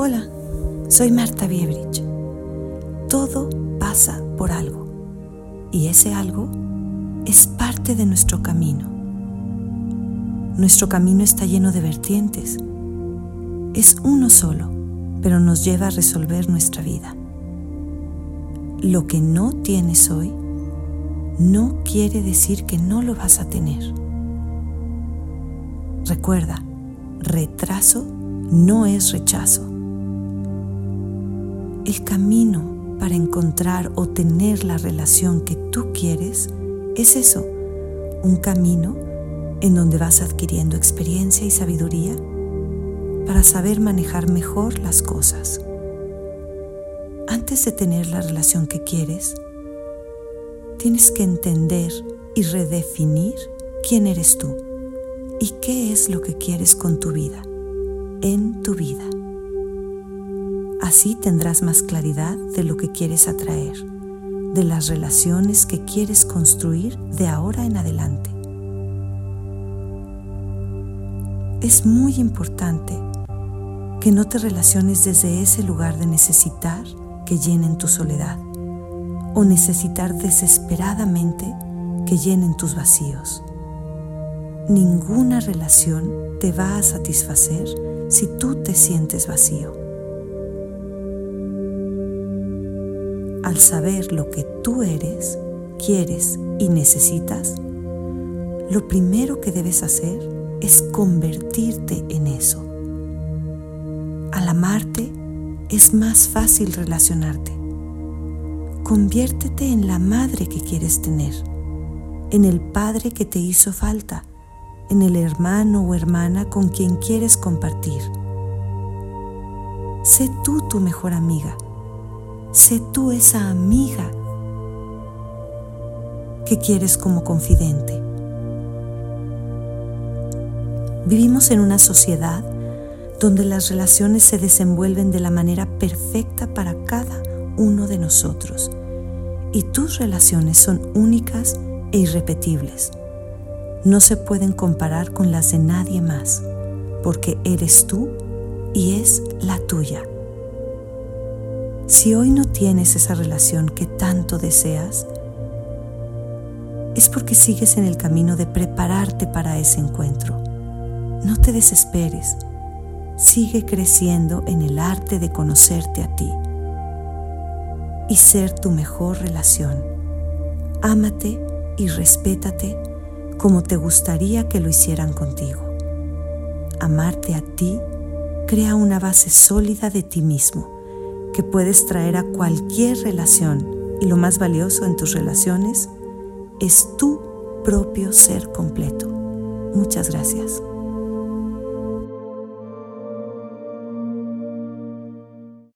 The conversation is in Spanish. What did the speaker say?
Hola, soy Marta Biebrich. Todo pasa por algo y ese algo es parte de nuestro camino. Nuestro camino está lleno de vertientes. Es uno solo, pero nos lleva a resolver nuestra vida. Lo que no tienes hoy no quiere decir que no lo vas a tener. Recuerda, retraso no es rechazo. El camino para encontrar o tener la relación que tú quieres es eso, un camino en donde vas adquiriendo experiencia y sabiduría para saber manejar mejor las cosas. Antes de tener la relación que quieres, tienes que entender y redefinir quién eres tú y qué es lo que quieres con tu vida, en tu vida. Así tendrás más claridad de lo que quieres atraer, de las relaciones que quieres construir de ahora en adelante. Es muy importante que no te relaciones desde ese lugar de necesitar que llenen tu soledad o necesitar desesperadamente que llenen tus vacíos ninguna relación te va a satisfacer si tú te sientes vacío. Al saber lo que tú eres, quieres y necesitas, lo primero que debes hacer es convertirte en eso. Al amarte es más fácil relacionarte. Conviértete en la madre que quieres tener, en el padre que te hizo falta en el hermano o hermana con quien quieres compartir. Sé tú tu mejor amiga. Sé tú esa amiga que quieres como confidente. Vivimos en una sociedad donde las relaciones se desenvuelven de la manera perfecta para cada uno de nosotros y tus relaciones son únicas e irrepetibles no se pueden comparar con las de nadie más, porque eres tú y es la tuya. Si hoy no tienes esa relación que tanto deseas, es porque sigues en el camino de prepararte para ese encuentro. No te desesperes, sigue creciendo en el arte de conocerte a ti y ser tu mejor relación. Ámate y respétate como te gustaría que lo hicieran contigo. Amarte a ti crea una base sólida de ti mismo que puedes traer a cualquier relación y lo más valioso en tus relaciones es tu propio ser completo. Muchas gracias.